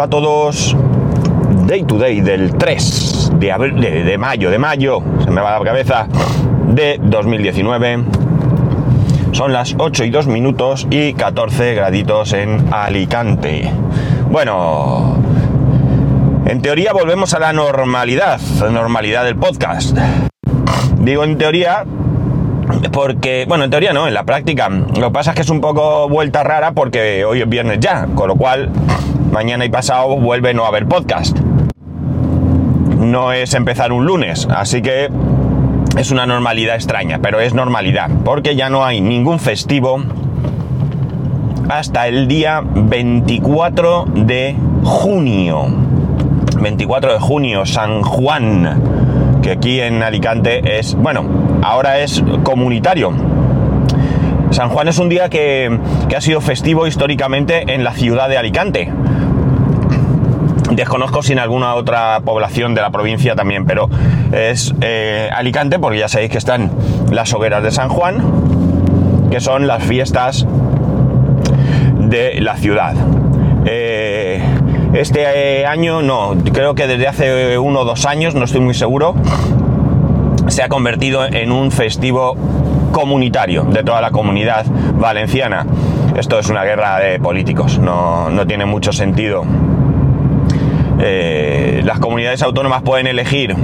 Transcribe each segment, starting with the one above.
Hola a todos. Day to day del 3 de, abril, de, de mayo, de mayo, se me va la cabeza, de 2019. Son las 8 y 2 minutos y 14 graditos en Alicante. Bueno, en teoría volvemos a la normalidad, normalidad del podcast. Digo en teoría porque, bueno, en teoría no, en la práctica. Lo que pasa es que es un poco vuelta rara porque hoy es viernes ya, con lo cual mañana y pasado vuelve no a haber podcast. No es empezar un lunes, así que es una normalidad extraña, pero es normalidad, porque ya no hay ningún festivo hasta el día 24 de junio. 24 de junio, San Juan, que aquí en Alicante es, bueno, ahora es comunitario. San Juan es un día que, que ha sido festivo históricamente en la ciudad de Alicante. Desconozco si en alguna otra población de la provincia también, pero es eh, Alicante porque ya sabéis que están las hogueras de San Juan, que son las fiestas de la ciudad. Eh, este año no, creo que desde hace uno o dos años, no estoy muy seguro, se ha convertido en un festivo comunitario de toda la comunidad valenciana. Esto es una guerra de políticos, no, no tiene mucho sentido. Eh, las comunidades autónomas pueden elegir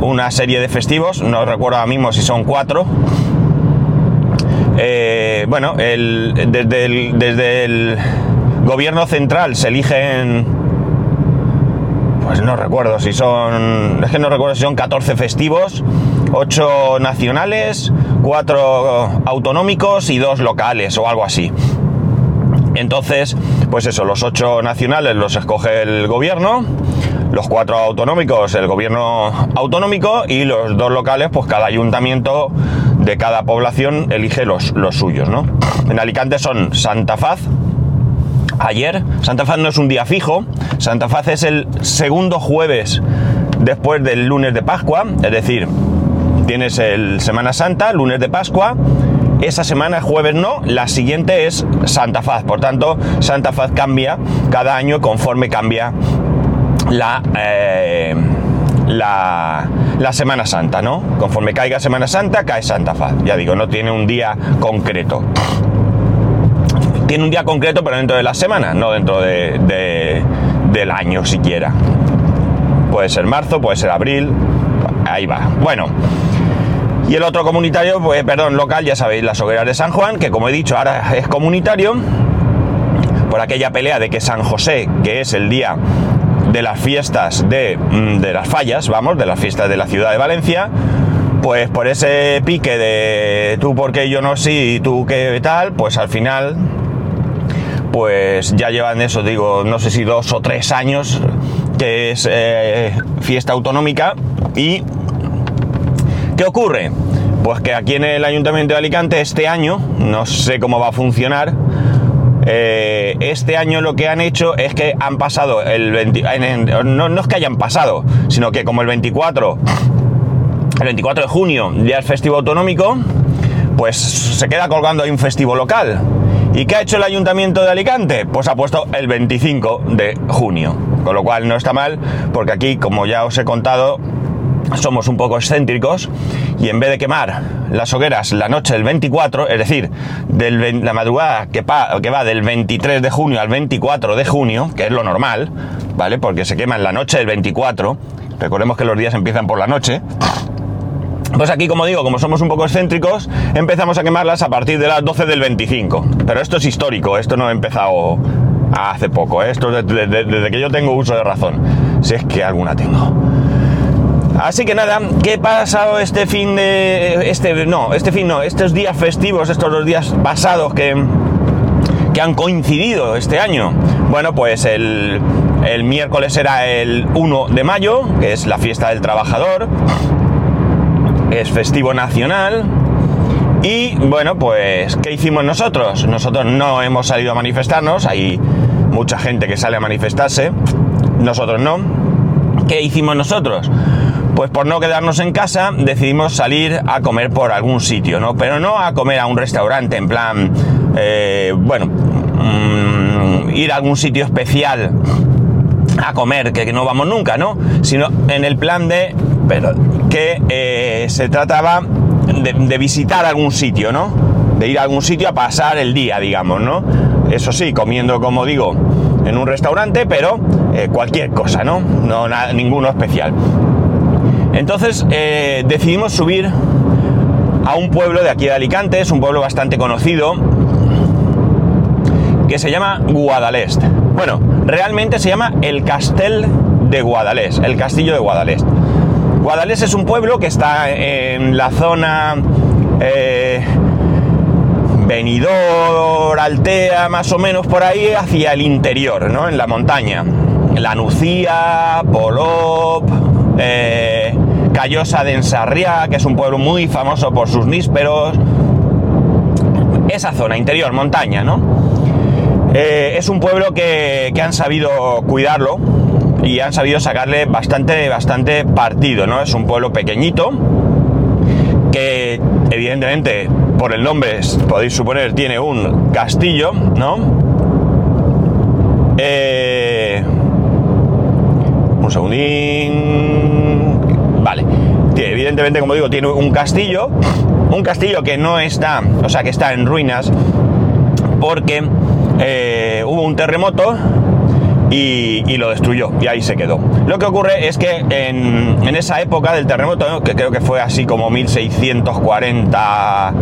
una serie de festivos, no recuerdo ahora mismo si son cuatro. Eh, bueno, el, desde, desde el gobierno central se eligen, pues no recuerdo si son, es que no recuerdo si son 14 festivos, 8 nacionales, 4 autonómicos y 2 locales o algo así. Entonces, pues eso, los 8 nacionales los escoge el gobierno, los 4 autonómicos el gobierno autonómico y los 2 locales, pues cada ayuntamiento de cada población elige los, los suyos, ¿no? En Alicante son Santa Faz, ayer. Santa Faz no es un día fijo. Santa Faz es el segundo jueves después del lunes de Pascua. Es decir, tienes el Semana Santa, lunes de Pascua. Esa semana, jueves no, la siguiente es Santa Faz. Por tanto, Santa Faz cambia cada año conforme cambia la, eh, la, la, Semana Santa, ¿no? Conforme caiga Semana Santa, cae Santa Faz. Ya digo, no tiene un día concreto tiene un día concreto, pero dentro de la semana, no dentro de, de, del año siquiera. Puede ser marzo, puede ser abril, ahí va. Bueno, y el otro comunitario, pues, perdón, local, ya sabéis, las hogueras de San Juan, que como he dicho, ahora es comunitario, por aquella pelea de que San José, que es el día de las fiestas de, de las fallas, vamos, de las fiestas de la ciudad de Valencia, pues por ese pique de tú porque yo no sí y tú qué tal, pues al final pues ya llevan eso, digo, no sé si dos o tres años que es eh, fiesta autonómica y ¿qué ocurre? Pues que aquí en el Ayuntamiento de Alicante este año, no sé cómo va a funcionar, eh, este año lo que han hecho es que han pasado el 20, no, no es que hayan pasado, sino que como el 24, el 24 de junio, día es festivo autonómico, pues se queda colgando ahí un festivo local. ¿Y qué ha hecho el Ayuntamiento de Alicante? Pues ha puesto el 25 de junio. Con lo cual no está mal, porque aquí, como ya os he contado, somos un poco excéntricos y en vez de quemar las hogueras la noche del 24, es decir, de la madrugada que, que, va del 23 de junio al 24 de junio, que es lo normal, ¿vale? Porque se quema en la noche del 24, recordemos que los días empiezan por la noche, pues aquí, como digo, como somos un poco excéntricos, empezamos a quemarlas a partir de las 12 del 25. Pero esto es histórico, esto no ha empezado hace poco, ¿eh? esto desde, desde, que yo tengo uso de razón, si es que alguna tengo. Así que nada, ¿qué ha pasado este fin de... este no, este fin no, estos días festivos, estos dos días pasados que, que han coincidido este año? Bueno, pues el, el miércoles era el 1 de mayo, que es la fiesta del trabajador, es festivo nacional. Y bueno, pues, ¿qué hicimos nosotros? Nosotros no hemos salido a manifestarnos, hay mucha gente que sale a manifestarse, nosotros no. ¿Qué hicimos nosotros? Pues por no quedarnos en casa decidimos salir a comer por algún sitio, ¿no? Pero no a comer a un restaurante en plan, eh, bueno, mmm, ir a algún sitio especial a comer, que, no vamos nunca, ¿no? Sino en el plan de pero, que eh, se trataba de, visitar algún sitio, ¿no? De ir a algún sitio a pasar el día, digamos, ¿no? Eso sí, comiendo, como digo, en un restaurante, pero eh, cualquier cosa, ¿no? No ninguno especial. Entonces eh, decidimos subir a un pueblo de aquí de Alicante, es un pueblo bastante conocido, que se llama Guadalest. Bueno, realmente se llama el Castel de Guadalest, el castillo de Guadalest. Guadalest es un pueblo que está en la zona eh, Benidorm, Altea, más o menos por ahí, hacia el interior, ¿no? En la montaña. La Nucía, Polop, eh, Callosa de Ensarriá, que es un pueblo muy famoso por sus nísperos. Esa zona, interior, montaña, ¿no? Eh, es un pueblo que han sabido cuidarlo, y han sabido sacarle bastante, bastante partido, ¿no? Es un pueblo pequeñito que evidentemente por el nombre podéis suponer tiene un castillo, ¿no? Eh, un segundín. Vale. Evidentemente, como digo, tiene un castillo. Un castillo que no está, o sea, que está en ruinas porque eh, hubo un terremoto y, lo destruyó y ahí se quedó. Lo que ocurre es que en, esa época del terremoto, que creo que fue así como 1640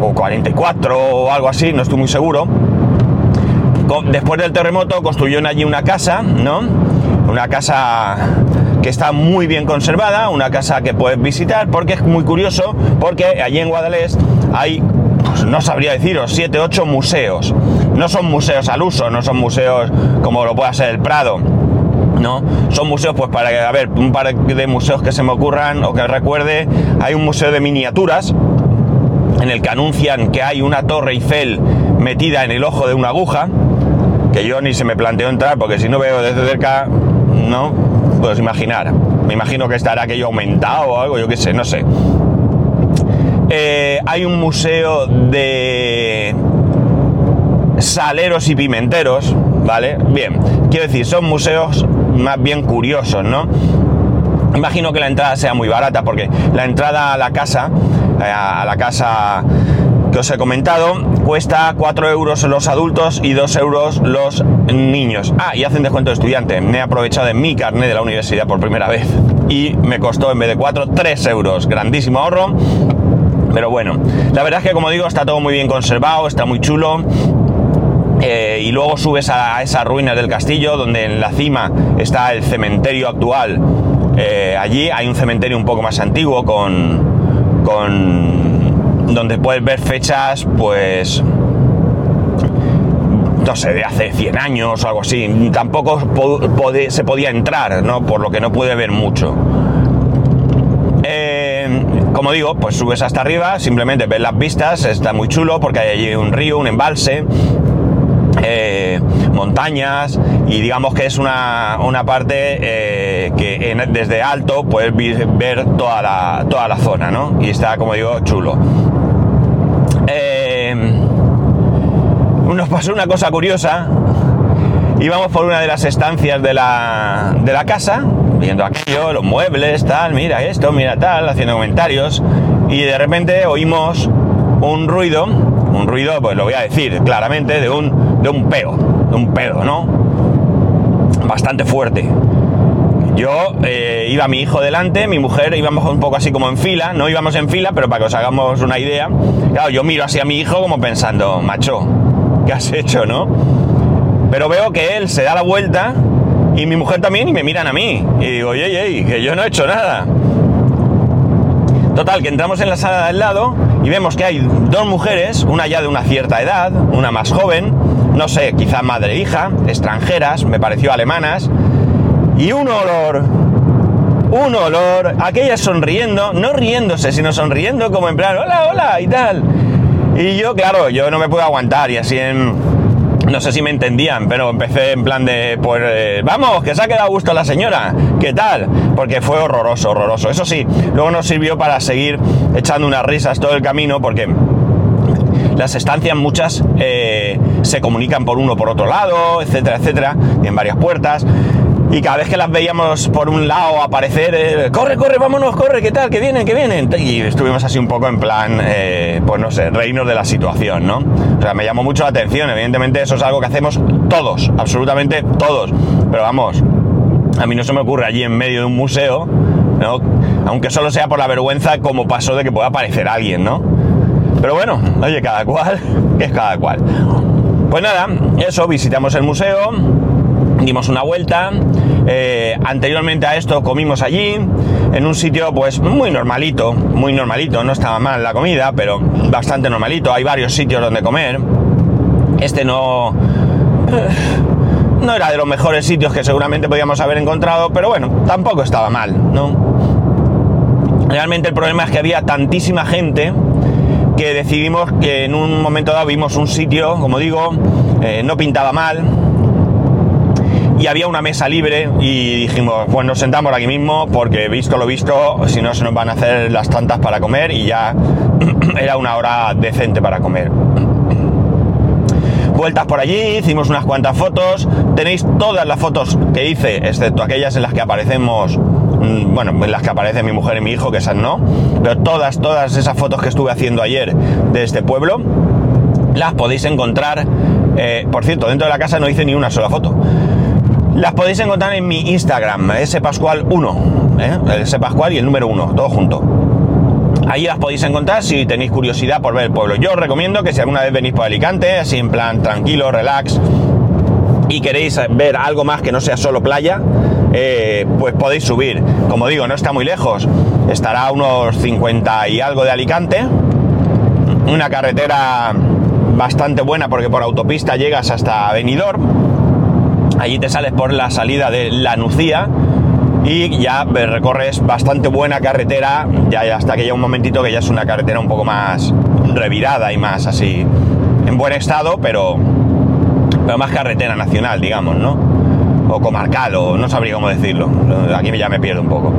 o 44 o algo así, no estoy muy seguro, después del terremoto construyeron allí una casa, ¿no? Una casa que está muy bien conservada, una casa que puedes visitar, porque es muy curioso, porque allí en Guadalest hay pues no sabría deciros, 7, 8 museos. No son museos al uso, no son museos como lo pueda ser el Prado. ¿no? Son museos, pues para, a ver, un par de museos que se me ocurran o que recuerde, hay un museo de miniaturas en el que anuncian que hay una torre Eiffel metida en el ojo de una aguja, que yo ni se me planteó entrar, porque si no veo desde cerca, no, puedes imaginar. Me imagino que estará aquello aumentado o algo, yo qué sé, no sé. Eh, hay un museo de saleros y pimenteros, ¿vale? Bien, quiero decir, son museos más bien curiosos, ¿no? Imagino que la entrada sea muy barata, porque la entrada a la casa, eh, a la casa que os he comentado, cuesta 4 euros los adultos y 2 euros los niños. Ah, y hacen descuento de estudiante. Me he aprovechado de mi carnet de la universidad por primera vez y me costó en vez de 4, 3 euros. Grandísimo ahorro pero bueno, la verdad es que como digo, está todo muy bien conservado, está muy chulo. Eh, y luego subes a, esas ruinas del castillo, donde en la cima está el cementerio actual. Eh, allí hay un cementerio un poco más antiguo con, con donde puedes ver fechas, pues no sé, de hace 100 años o algo así. Tampoco se podía entrar, ¿no? Por lo que no puede ver mucho. Eh, como digo, pues subes hasta arriba, simplemente ves las vistas, está muy chulo porque hay allí un río, un embalse, eh, montañas y digamos que es una, parte eh, que desde alto puedes ver toda la, toda la zona, ¿no? Y está, como digo, chulo. nos pasó una cosa curiosa. Íbamos por una de las estancias de la, de la casa viendo aquello, los muebles, tal, mira esto, mira tal, haciendo comentarios, y de repente oímos un ruido, un ruido, pues lo voy a decir claramente, de un, de un peo, de un pedo, ¿no? Bastante fuerte. Yo eh, iba mi hijo delante, mi mujer íbamos un poco así como en fila, no íbamos en fila, pero para que os hagamos una idea, claro, yo miro así a mi hijo como pensando, macho, ¿qué has hecho, no? Pero veo que él se da la vuelta y mi mujer también y me miran a mí. Y digo, oye, oye, que yo no he hecho nada. Total, que entramos en la sala de al lado y vemos que hay dos mujeres, una ya de una cierta edad, una más joven, no sé, quizá madre e hija, extranjeras, me pareció alemanas, y un olor, un olor, aquellas sonriendo, no riéndose, sino sonriendo como en plan, hola, hola, y tal. Y yo, claro, yo no me puedo aguantar y así en no sé si me entendían, pero empecé en plan de, pues eh, vamos, que se ha quedado a gusto la señora, ¿qué tal? Porque fue horroroso, horroroso. Eso sí, luego nos sirvió para seguir echando unas risas todo el camino, porque las estancias muchas eh, se comunican por uno por otro lado, etcétera, etcétera, en varias puertas. Y cada vez que las veíamos por un lado aparecer, eh, corre, corre, vámonos, corre, ¿qué tal? Que vienen, que vienen. Y estuvimos así un poco en plan, eh, pues no sé, reinos de la situación, ¿no? O sea, me llamó mucho la atención. Evidentemente eso es algo que hacemos todos, absolutamente todos. Pero vamos, a mí no se me ocurre allí en medio de un museo, ¿no? Aunque solo sea por la vergüenza como pasó de que pueda aparecer alguien, ¿no? Pero bueno, oye, cada cual, que es cada cual. Pues nada, eso, visitamos el museo, dimos una vuelta. Eh, anteriormente a esto comimos allí, en un sitio pues muy normalito, muy normalito, no estaba mal la comida, pero bastante normalito. Hay varios sitios donde comer. Este no... eh, No era de los mejores sitios que seguramente podíamos haber encontrado, pero bueno, tampoco estaba mal, ¿no? Realmente el problema es que había tantísima gente que decidimos que en un momento dado vimos un sitio, como digo, eh, no pintaba mal, y había una mesa libre y dijimos, pues nos sentamos aquí mismo porque visto lo visto, si no se nos van a hacer las tantas para comer y ya era una hora decente para comer. Vueltas por allí, hicimos unas cuantas fotos, tenéis todas las fotos que hice, excepto aquellas en las que aparecemos, mm, bueno, en las que aparece mi mujer y mi hijo, que esas no, pero todas, todas esas fotos que estuve haciendo ayer de este pueblo, las podéis encontrar, eh, por cierto, dentro de la casa no hice ni una sola foto. Las podéis encontrar en mi Instagram, spascual1, ¿eh? spascual y el número 1, todo junto. Ahí las podéis encontrar si tenéis curiosidad por ver el pueblo. Yo os recomiendo que si alguna vez venís por Alicante, así en plan tranquilo, relax, y queréis ver algo más que no sea solo playa, eh, pues podéis subir. Como digo, no está muy lejos, estará a unos 50 y algo de Alicante. Una carretera bastante buena porque por autopista llegas hasta Benidorm allí te sales por la salida de La Nucía y ya recorres bastante buena carretera, ya hasta que llega un momentito que ya es una carretera un poco más revirada y más así, en buen estado, pero, pero más carretera nacional, digamos, ¿no? O comarcal, o no sabría cómo decirlo, aquí ya me pierdo un poco.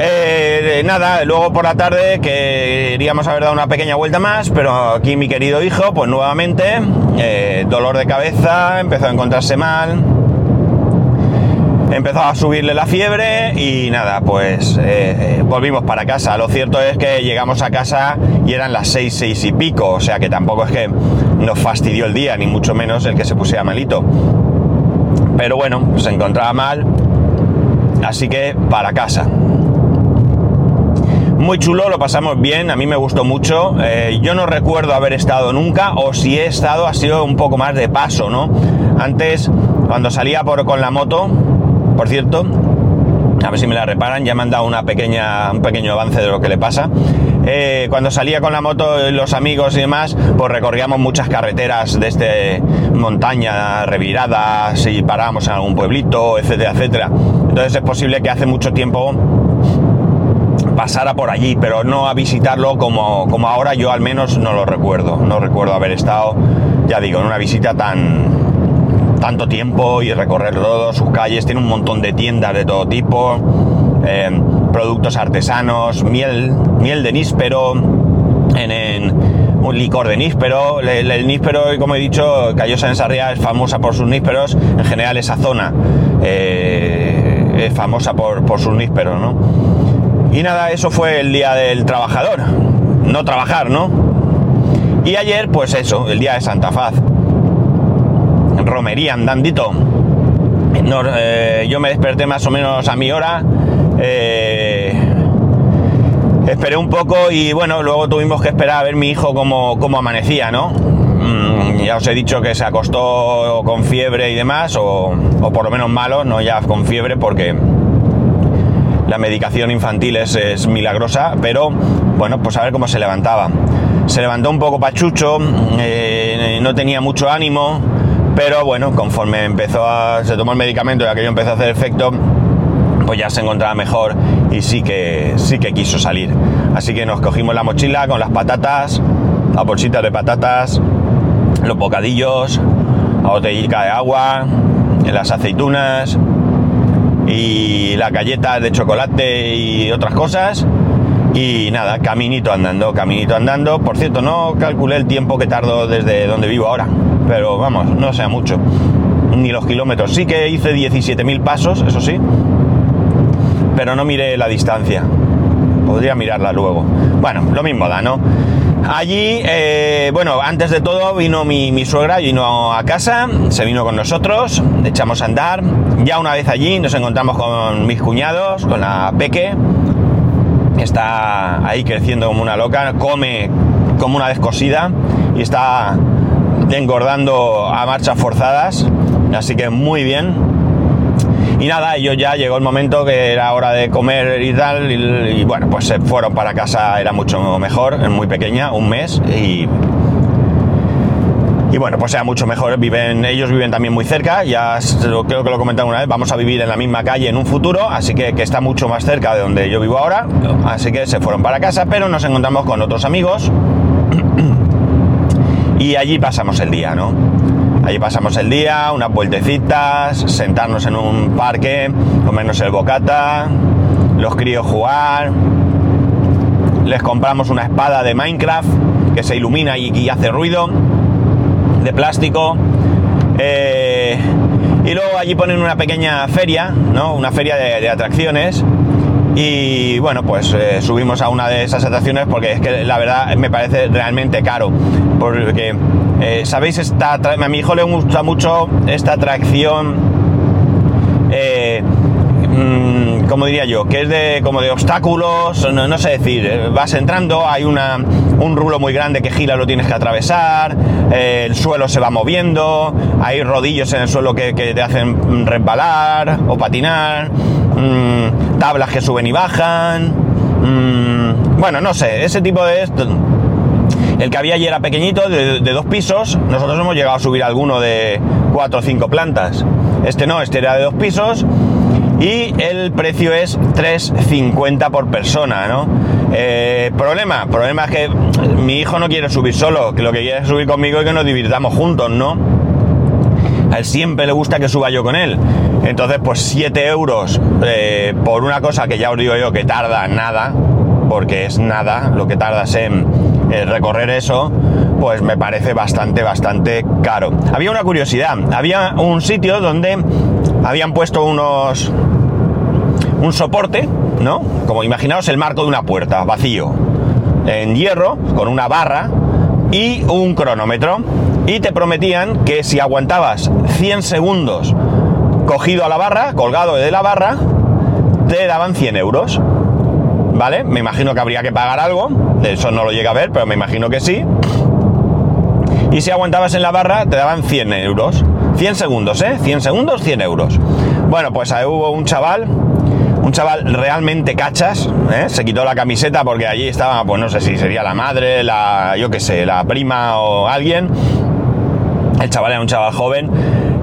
Eh, nada, luego por la tarde queríamos haber dado una pequeña vuelta más, pero aquí mi querido hijo, pues nuevamente, eh, dolor de cabeza, empezó a encontrarse mal, empezó a subirle la fiebre y nada, pues eh, volvimos para casa. Lo cierto es que llegamos a casa y eran las seis, seis y pico, o sea que tampoco es que nos fastidió el día, ni mucho menos el que se pusiera malito. Pero bueno, se encontraba mal, así que para casa. Muy chulo, lo pasamos bien, a mí me gustó mucho. Eh, yo no recuerdo haber estado nunca, o si he estado ha sido un poco más de paso, ¿no? Antes, cuando salía por, con la moto, por cierto, a ver si me la reparan, ya me han dado una pequeña, un pequeño avance de lo que le pasa. Eh, cuando salía con la moto, los amigos y demás, pues recorríamos muchas carreteras desde montaña, reviradas, y parábamos en algún pueblito, etcétera, etcétera. Entonces es posible que hace mucho tiempo pasara por allí, pero no a visitarlo como, como ahora yo al menos no lo recuerdo. No recuerdo haber estado, ya digo, en una visita tan tanto tiempo y recorrer todas sus calles. Tiene un montón de tiendas de todo tipo, eh, productos artesanos, miel, miel de níspero, en, un licor de níspero. El, el, níspero, como he dicho, Callosa en Sarriá es famosa por sus nísperos. En general esa zona eh, es famosa por, por sus nísperos, ¿no? Y nada, eso fue el día del trabajador. No trabajar, ¿no? Y ayer, pues eso, el día de Santa Faz. Romería andandito. No, eh, yo me desperté más o menos a mi hora. Eh, esperé un poco y bueno, luego tuvimos que esperar a ver mi hijo cómo, cómo amanecía, ¿no? Mm, ya os he dicho que se acostó con fiebre y demás, o, o por lo menos malo, no ya con fiebre, porque la medicación infantil es, es, milagrosa, pero bueno, pues a ver cómo se levantaba. Se levantó un poco pachucho, eh, no tenía mucho ánimo, pero bueno, conforme empezó a, se tomó el medicamento y aquello empezó a hacer efecto, pues ya se encontraba mejor y sí que, sí que quiso salir. Así que nos cogimos la mochila con las patatas, las bolsitas de patatas, los bocadillos, la botellita de agua, las aceitunas, y las galletas de chocolate y otras cosas. Y nada, caminito andando, caminito andando. Por cierto, no calculé el tiempo que tardo desde donde vivo ahora, pero vamos, no sea mucho. Ni los kilómetros. Sí que hice 17.000 pasos, eso sí, pero no miré la distancia. Podría mirarla luego. Bueno, lo mismo da, ¿no? Allí, eh, bueno, antes de todo vino mi, mi, suegra, vino a casa, se vino con nosotros, echamos a andar. Ya una vez allí nos encontramos con mis cuñados, con la Peque, está ahí creciendo como una loca, come como una descosida y está engordando a marchas forzadas, así que muy bien. Y nada, ellos ya llegó el momento que era hora de comer y tal, y, bueno, pues se fueron para casa, era mucho mejor, muy pequeña, un mes, y y bueno, pues sea mucho mejor. Viven, ellos viven también muy cerca, ya creo que lo comentado una vez, vamos a vivir en la misma calle en un futuro, así que, que, está mucho más cerca de donde yo vivo ahora. Así que se fueron para casa, pero nos encontramos con otros amigos. y allí pasamos el día, ¿no? Allí pasamos el día, unas vueltecitas, sentarnos en un parque, comernos el bocata, los críos jugar. Les compramos una espada de Minecraft que se ilumina y, hace ruido de plástico. Eh, y luego allí ponen una pequeña feria, ¿no? Una feria de, de atracciones. Y bueno, pues eh, subimos a una de esas atracciones porque es que la verdad me parece realmente caro. Porque, eh, ¿sabéis? Esta, a mi hijo le gusta mucho esta atracción. Mmm, como diría yo, que es de como de obstáculos, no, sé decir, vas entrando, hay una, un rulo muy grande que gira, lo tienes que atravesar, eh, el suelo se va moviendo, hay rodillos en el suelo que, te hacen resbalar o patinar, mmm, tablas que suben y bajan, mmm, bueno, no sé, ese tipo de. El que había allí era pequeñito, de, dos pisos. Nosotros hemos llegado a subir alguno de cuatro o cinco plantas. Este no, este era de dos pisos y el precio es 3,50 por persona, ¿no? Eh, problema, problema es que mi hijo no quiere subir solo, que lo que quiere es subir conmigo y que nos divirtamos juntos, ¿no? A él siempre le gusta que suba yo con él. Entonces, pues 7 euros eh, por una cosa que ya os digo yo que tarda nada, porque es nada lo que tardas en, en recorrer eso, pues me parece bastante, bastante caro. Había una curiosidad, había un sitio donde habían puesto unos un soporte, ¿no? Como imaginaos el marco de una puerta, vacío, en hierro, con una barra y un cronómetro. Y te prometían que si aguantabas 100 segundos cogido a la barra, colgado de la barra, te daban 100 euros. ¿Vale? Me imagino que habría que pagar algo. Eso no lo llega a ver, pero me imagino que sí. Y si aguantabas en la barra, te daban 100 euros. 100 segundos, ¿eh? 100 segundos, 100 euros. Bueno, pues ahí hubo un chaval, un chaval realmente cachas, ¿eh? se quitó la camiseta porque allí estaba, pues no sé si sería la madre, la, yo qué sé, la prima o alguien. El chaval era un chaval joven,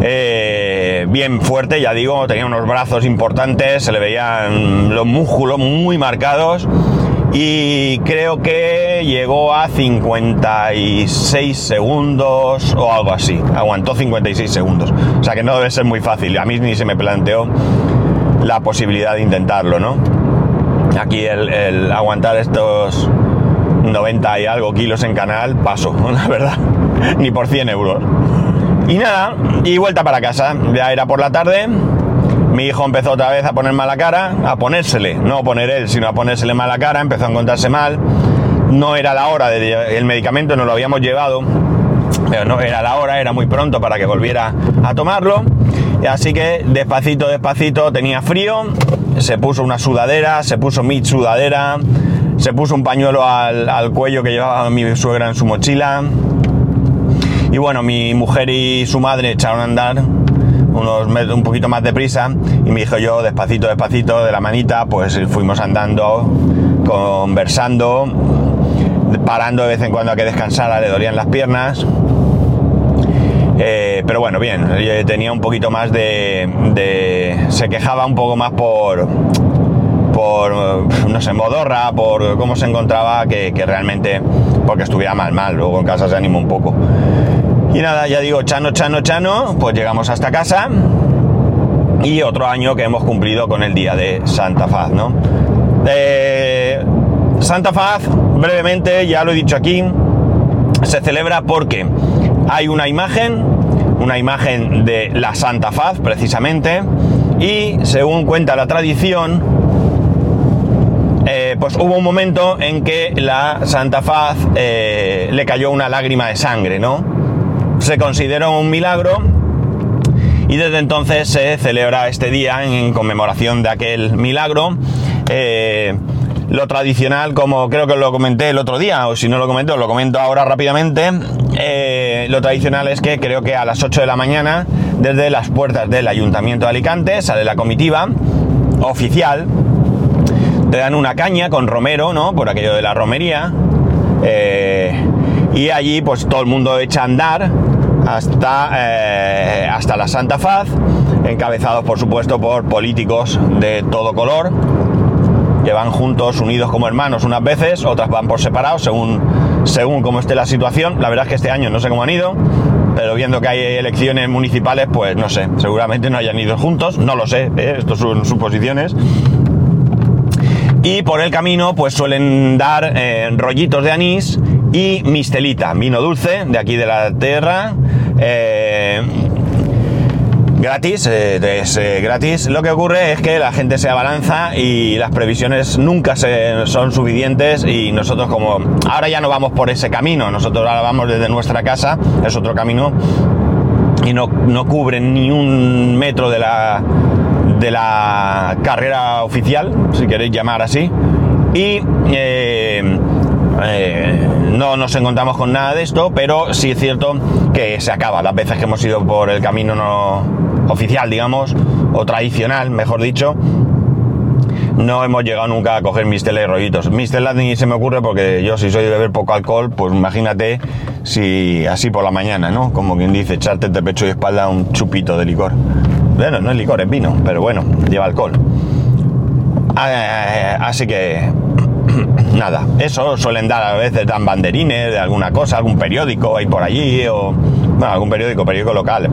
eh, bien fuerte, ya digo, tenía unos brazos importantes, se le veían los músculos muy marcados y creo que llegó a 56 segundos o algo así. Aguantó 56 segundos. O sea que no debe ser muy fácil. A mí ni se me planteó la posibilidad de intentarlo, ¿no? Aquí el, aguantar estos 90 y algo kilos en canal, paso, la verdad. ni por 100 euros. Y nada, y vuelta para casa. Ya era por la tarde mi hijo empezó otra vez a poner mala cara, a ponérsele, no a poner él, sino a ponérsele mala cara, empezó a encontrarse mal. No era la hora del medicamento, no lo habíamos llevado, pero no era la hora, era muy pronto para que volviera a tomarlo. Así que despacito, despacito, tenía frío, se puso una sudadera, se puso mi sudadera, se puso un pañuelo al, al cuello que llevaba mi suegra en su mochila. Y bueno, mi mujer y su madre echaron a andar unos metros, un poquito más deprisa y me dijo yo despacito, despacito de la manita, pues fuimos andando, conversando, parando de vez en cuando a que descansara, le dolían las piernas. Eh, pero bueno, bien, tenía un poquito más de, de, Se quejaba un poco más por. Por. No sé, modorra, por cómo se encontraba, que, que realmente. Porque estuviera mal, mal. Luego en casa se animó un poco. Y nada, ya digo, chano, chano, chano, pues llegamos hasta casa y otro año que hemos cumplido con el día de Santa Faz, ¿no? Santa Faz, brevemente, ya lo he dicho aquí, se celebra porque hay una imagen, una imagen de la Santa Faz precisamente, y según cuenta la tradición, eh, pues hubo un momento en que la Santa Faz eh, le cayó una lágrima de sangre, ¿no? Se consideró un milagro y desde entonces se celebra este día en conmemoración de aquel milagro. Eh, lo tradicional, como creo que lo comenté el otro día, o si no lo comento, lo comento ahora rápidamente. lo tradicional es que creo que a las 8 de la mañana, desde las puertas del Ayuntamiento de Alicante, sale la comitiva oficial te dan una caña con romero, ¿no? Por aquello de la romería. Eh, y allí pues todo el mundo echa a andar hasta, eh, hasta la Santa Faz, encabezados por supuesto por políticos de todo color, que van juntos, unidos como hermanos unas veces, otras van por separado según, según cómo esté la situación. La verdad es que este año no sé cómo han ido, pero viendo que hay elecciones municipales, pues no sé, seguramente no hayan ido juntos, no lo sé, ¿eh? esto son suposiciones. Y por el camino pues suelen dar eh, rollitos de anís y mistelita, vino dulce de aquí de la tierra. Eh, gratis, eh, es gratis. Lo que ocurre es que la gente se abalanza y las previsiones nunca son suficientes y nosotros como ahora ya no vamos por ese camino, nosotros ahora vamos desde nuestra casa, es otro camino y no, no cubren ni un metro de la de la carrera oficial, si queréis llamar así, y eh, no nos encontramos con nada de esto, pero sí es cierto que se acaba. Las veces que hemos ido por el camino no oficial, digamos, o tradicional, mejor dicho, no hemos llegado nunca a coger mistelas y rollitos. Mistelas ni se me ocurre porque yo si soy de beber poco alcohol, pues imagínate si así por la mañana, ¿no? Como quien dice, echarte de pecho y espalda un chupito de licor. Bueno, no es licor, es vino, pero bueno, lleva alcohol. Ah, eh, eh, así que nada, eso suelen dar a veces dan banderines de alguna cosa, algún periódico ahí por allí o bueno, algún periódico, periódico local.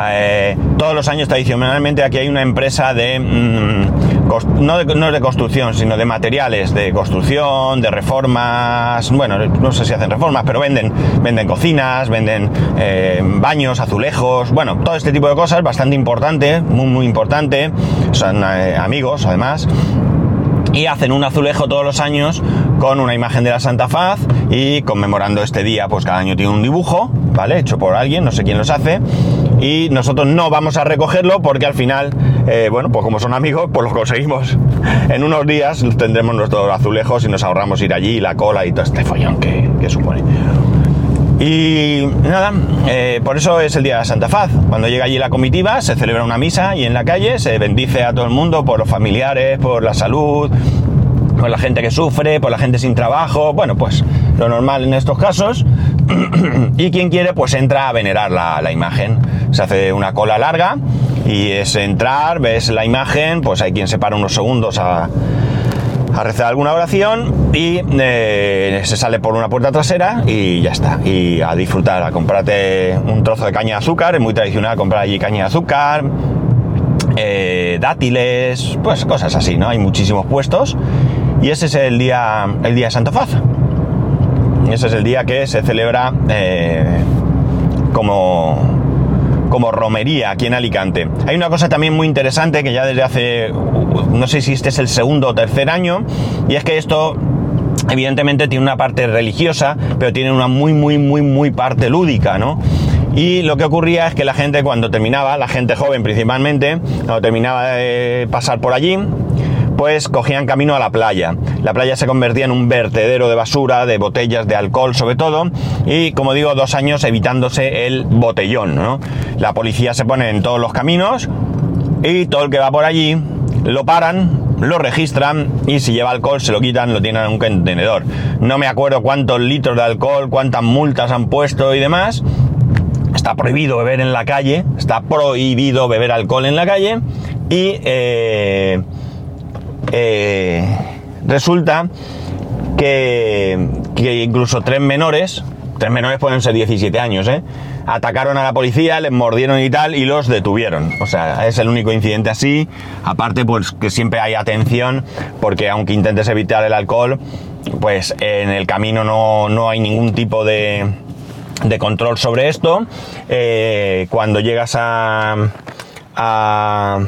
Eh, todos los años tradicionalmente aquí hay una empresa de, mm, no de, no de construcción, sino de materiales de construcción, de reformas, bueno, no sé si hacen reformas, pero venden, venden cocinas, venden eh, baños, azulejos, bueno, todo este tipo de cosas, bastante importante, muy, muy importante, son eh, amigos además y hacen un azulejo todos los años con una imagen de la Santa Faz y conmemorando este día, pues cada año tiene un dibujo, ¿vale? Hecho por alguien, no sé quién los hace, y nosotros no vamos a recogerlo porque al final, eh, bueno, pues como son amigos, pues lo conseguimos. En unos días tendremos nuestros azulejos y nos ahorramos ir allí, la cola y todo este follón que, supone. Y nada, eh, por eso es el día de Santa Faz. Cuando llega allí la comitiva, se celebra una misa y en la calle se bendice a todo el mundo por los familiares, por la salud, por la gente que sufre, por la gente sin trabajo. Bueno, pues lo normal en estos casos. y quien quiere, pues entra a venerar la, imagen. Se hace una cola larga y es entrar, ves la imagen, pues hay quien se para unos segundos a, rezar alguna oración y eh, se sale por una puerta trasera y ya está. Y a disfrutar, a comprarte un trozo de caña de azúcar, es muy tradicional comprar allí caña de azúcar, eh, dátiles, pues cosas así, ¿no? Hay muchísimos puestos y ese es el día, el día de Santo Faz. Ese es el día que se celebra eh, como, como romería aquí en Alicante. Hay una cosa también muy interesante que ya desde hace, no sé si este es el segundo o tercer año, y es que esto evidentemente tiene una parte religiosa, pero tiene una muy, muy, muy, muy parte lúdica, ¿no? Y lo que ocurría es que la gente cuando terminaba, la gente joven principalmente, cuando terminaba de pasar por allí, pues cogían camino a la playa. La playa se convertía en un vertedero de basura, de botellas de alcohol sobre todo, y como digo, dos años evitándose el botellón. ¿no? La policía se pone en todos los caminos y todo el que va por allí lo paran, lo registran y si lleva alcohol se lo quitan, lo tienen en un contenedor. No me acuerdo cuántos litros de alcohol, cuántas multas han puesto y demás. Está prohibido beber en la calle, está prohibido beber alcohol en la calle y eh, eh, resulta que, incluso tres menores, tres menores pueden ser 17 años, ¿eh? Atacaron a la policía, les mordieron y tal, y los detuvieron. O sea, es el único incidente así. Aparte, pues que siempre hay atención, porque aunque intentes evitar el alcohol, pues en el camino no, hay ningún tipo de, de control sobre esto. Eh, cuando llegas a, a,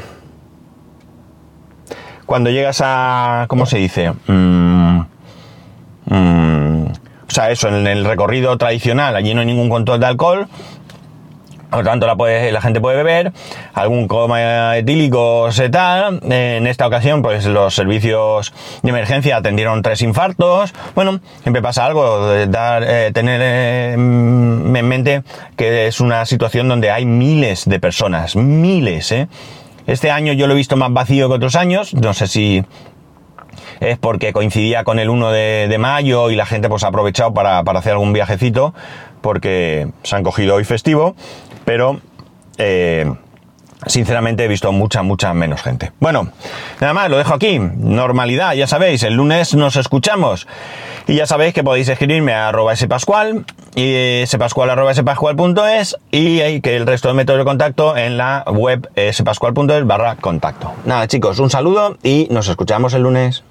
Cuando llegas a... ¿Cómo se dice? Mm, mm, o sea, eso, en el recorrido tradicional, allí no hay ningún control de alcohol, por lo tanto, la, gente puede beber, algún coma etílico se tal. En esta ocasión, pues los servicios de emergencia atendieron tres infartos. Bueno, siempre pasa algo, dar, eh, tener eh, en mente que es una situación donde hay miles de personas, miles, ¿eh? Este año yo lo he visto más vacío que otros años, no sé si es porque coincidía con el 1 de, mayo y la gente pues ha aprovechado para, para hacer algún viajecito porque se han cogido hoy festivo pero eh, sinceramente he visto mucha, mucha menos gente. Bueno, nada más, lo dejo aquí. Normalidad, ya sabéis, el lunes nos escuchamos. Y ya sabéis que podéis escribirme a arroba spascual y spascual arroba spascual.es y que el resto de métodos de contacto en la web spascual.es barra contacto. Nada chicos, un saludo y nos escuchamos el lunes.